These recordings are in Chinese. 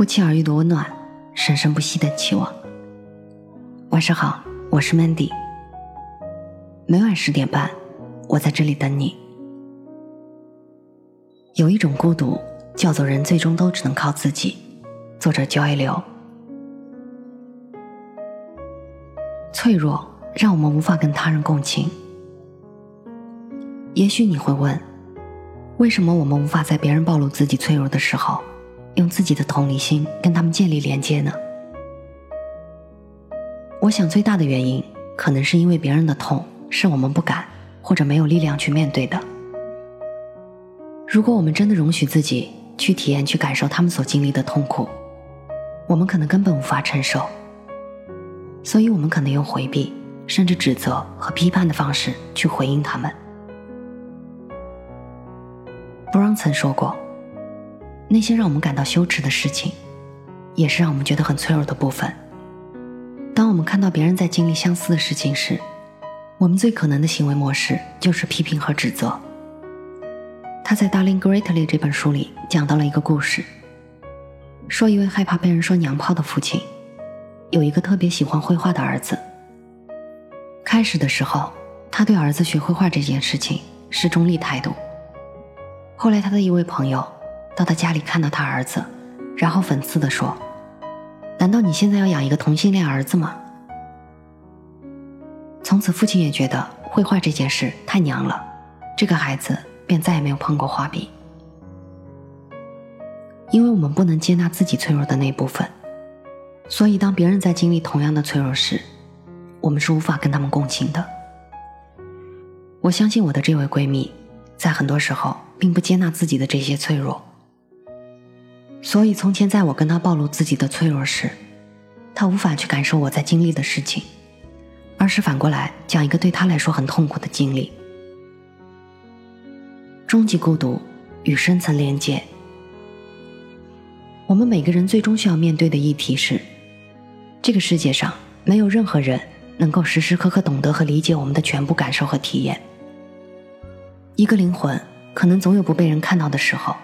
不期而遇的温暖，生生不息的期望。晚上好，我是 Mandy。每晚十点半，我在这里等你。有一种孤独，叫做人最终都只能靠自己。作者：焦爱流。脆弱让我们无法跟他人共情。也许你会问，为什么我们无法在别人暴露自己脆弱的时候？用自己的同理心跟他们建立连接呢？我想最大的原因可能是因为别人的痛是我们不敢或者没有力量去面对的。如果我们真的容许自己去体验、去感受他们所经历的痛苦，我们可能根本无法承受，所以我们可能用回避、甚至指责和批判的方式去回应他们。布朗曾说过。那些让我们感到羞耻的事情，也是让我们觉得很脆弱的部分。当我们看到别人在经历相似的事情时，我们最可能的行为模式就是批评和指责。他在《Darling Greatly》这本书里讲到了一个故事，说一位害怕被人说娘炮的父亲，有一个特别喜欢绘画的儿子。开始的时候，他对儿子学绘画这件事情是中立态度。后来，他的一位朋友。到他家里看到他儿子，然后讽刺地说：“难道你现在要养一个同性恋儿子吗？”从此，父亲也觉得绘画这件事太娘了，这个孩子便再也没有碰过画笔。因为我们不能接纳自己脆弱的那部分，所以当别人在经历同样的脆弱时，我们是无法跟他们共情的。我相信我的这位闺蜜，在很多时候并不接纳自己的这些脆弱。所以，从前在我跟他暴露自己的脆弱时，他无法去感受我在经历的事情，而是反过来讲一个对他来说很痛苦的经历。终极孤独与深层连接，我们每个人最终需要面对的议题是：这个世界上没有任何人能够时时刻刻懂得和理解我们的全部感受和体验。一个灵魂可能总有不被人看到的时候。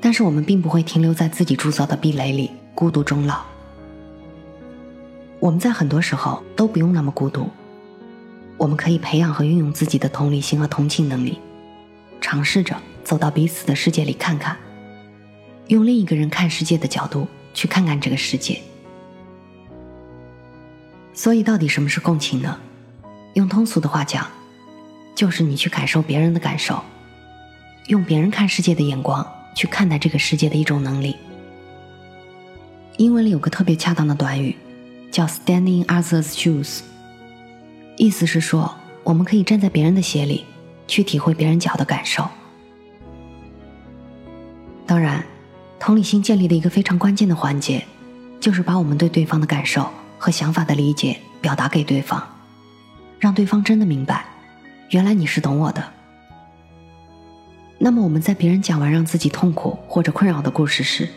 但是我们并不会停留在自己铸造的壁垒里孤独终老。我们在很多时候都不用那么孤独，我们可以培养和运用自己的同理心和同情能力，尝试着走到彼此的世界里看看，用另一个人看世界的角度去看看这个世界。所以，到底什么是共情呢？用通俗的话讲，就是你去感受别人的感受，用别人看世界的眼光。去看待这个世界的一种能力。英文里有个特别恰当的短语，叫 “standing others' shoes”，意思是说，我们可以站在别人的鞋里，去体会别人脚的感受。当然，同理心建立的一个非常关键的环节，就是把我们对对方的感受和想法的理解表达给对方，让对方真的明白，原来你是懂我的。那么我们在别人讲完让自己痛苦或者困扰的故事时，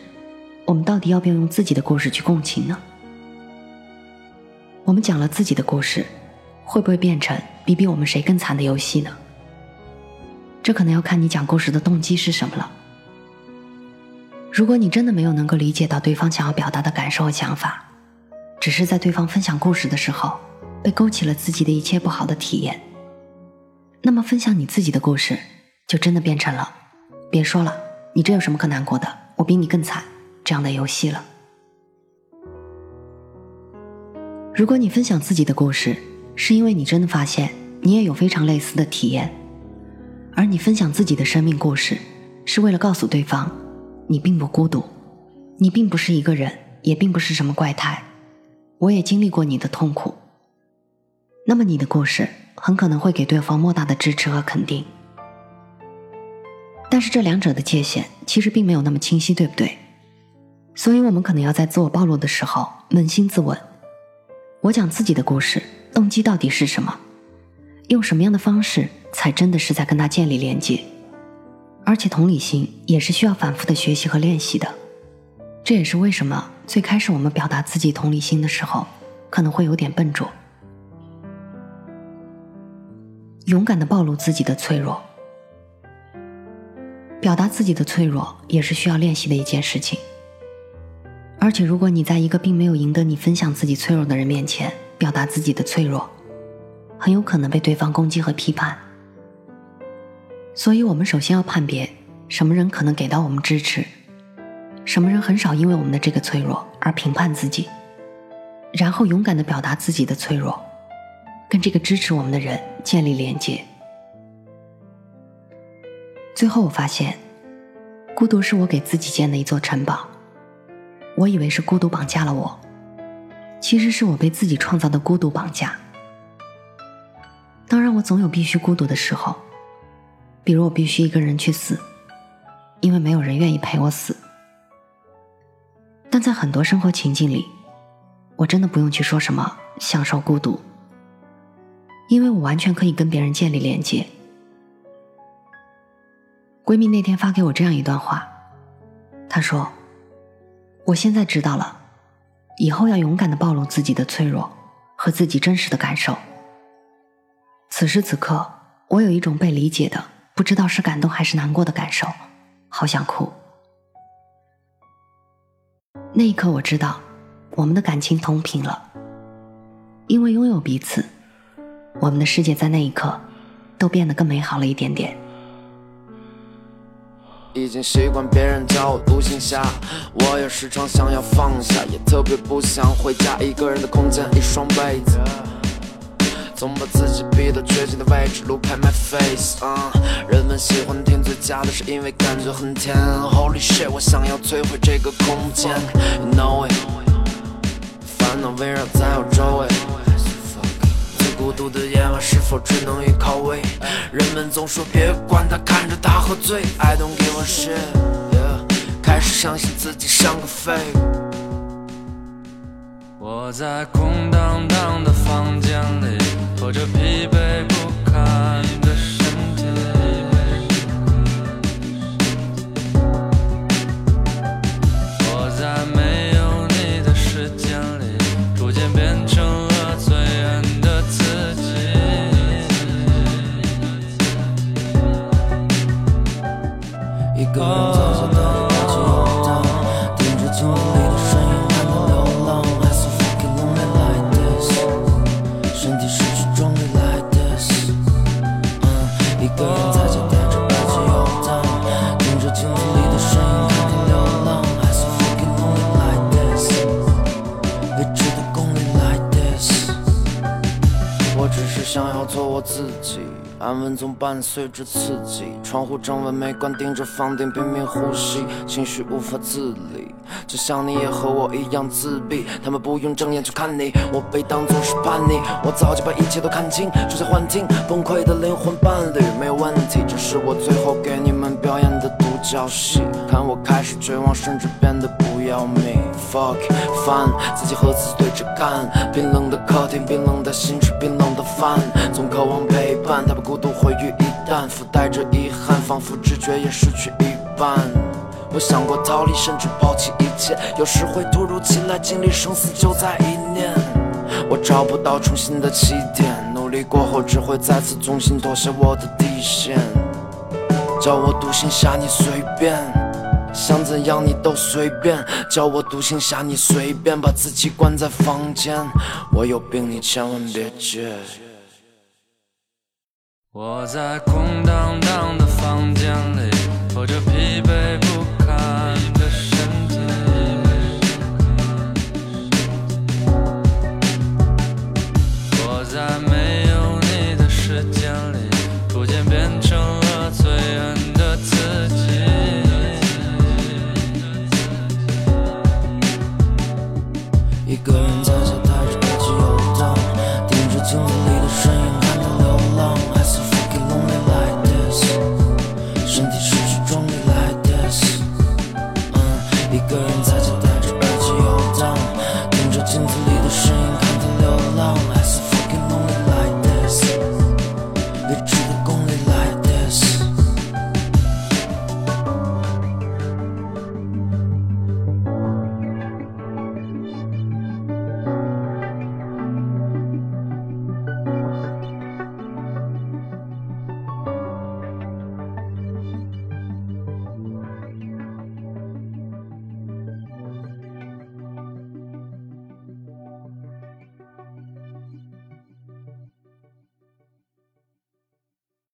我们到底要不要用自己的故事去共情呢？我们讲了自己的故事，会不会变成比比我们谁更惨的游戏呢？这可能要看你讲故事的动机是什么了。如果你真的没有能够理解到对方想要表达的感受和想法，只是在对方分享故事的时候被勾起了自己的一切不好的体验，那么分享你自己的故事。就真的变成了，别说了，你这有什么可难过的？我比你更惨，这样的游戏了。如果你分享自己的故事，是因为你真的发现你也有非常类似的体验，而你分享自己的生命故事，是为了告诉对方，你并不孤独，你并不是一个人，也并不是什么怪胎，我也经历过你的痛苦。那么你的故事很可能会给对方莫大的支持和肯定。但是这两者的界限其实并没有那么清晰，对不对？所以我们可能要在自我暴露的时候扪心自问：我讲自己的故事动机到底是什么？用什么样的方式才真的是在跟他建立连接？而且同理心也是需要反复的学习和练习的。这也是为什么最开始我们表达自己同理心的时候可能会有点笨拙。勇敢的暴露自己的脆弱。表达自己的脆弱也是需要练习的一件事情。而且，如果你在一个并没有赢得你分享自己脆弱的人面前表达自己的脆弱，很有可能被对方攻击和批判。所以，我们首先要判别什么人可能给到我们支持，什么人很少因为我们的这个脆弱而评判自己，然后勇敢的表达自己的脆弱，跟这个支持我们的人建立连接。最后，我发现，孤独是我给自己建的一座城堡。我以为是孤独绑架了我，其实是我被自己创造的孤独绑架。当然，我总有必须孤独的时候，比如我必须一个人去死，因为没有人愿意陪我死。但在很多生活情境里，我真的不用去说什么享受孤独，因为我完全可以跟别人建立连接。闺蜜那天发给我这样一段话，她说。我现在知道了，以后要勇敢的暴露自己的脆弱和自己真实的感受。此时此刻，我有一种被理解的，不知道是感动还是难过的感受，好想哭。那一刻，我知道我们的感情同频了，因为拥有彼此，我们的世界在那一刻都变得更美好了一点点。已经习惯别人叫我独行侠，我也时常想要放下，也特别不想回家。一个人的空间，一双被子，总把自己逼到绝境的位置，Look at my face。人们喜欢听最假的，是因为感觉很甜。Holy shit，我想要摧毁这个空间，You know it。烦恼围绕在我周围。孤独的夜晚是否只能依靠胃？人们总说别管他，看着他喝醉。I don't give a shit，开始相信自己像个废物。我在空荡荡的房间里，拖着疲惫公里 like this，一个人在家带着耳机游荡，听着镜子里的身影看始流浪，还是 walking only like this，未知的公里 like this，我只是想要做我自己。安稳总伴随着刺激，窗户正稳没关，盯着房顶拼命呼吸，情绪无法自理，就像你也和我一样自闭。他们不用睁眼去看你，我被当作是叛逆，我早就把一切都看清，就像幻听，崩溃的灵魂伴侣没有问题，这是我最后给你们表演的独角戏。看我开始绝望，甚至变得不要命。Fuck fun，自己和自己对着干，冰冷的客厅，冰冷的心，吃冰冷的饭，总渴望陪伴，他把。孤独毁于一旦，附带着遗憾，仿佛知觉也失去一半。我想过逃离，甚至抛弃一切，有时会突如其来，经历生死就在一念。我找不到重新的起点，努力过后只会再次重新妥协我的底线。叫我独行侠，你随便，想怎样你都随便。叫我独行侠，你随便把自己关在房间。我有病，你千万别治。我在空荡荡的房间里，拖着疲惫。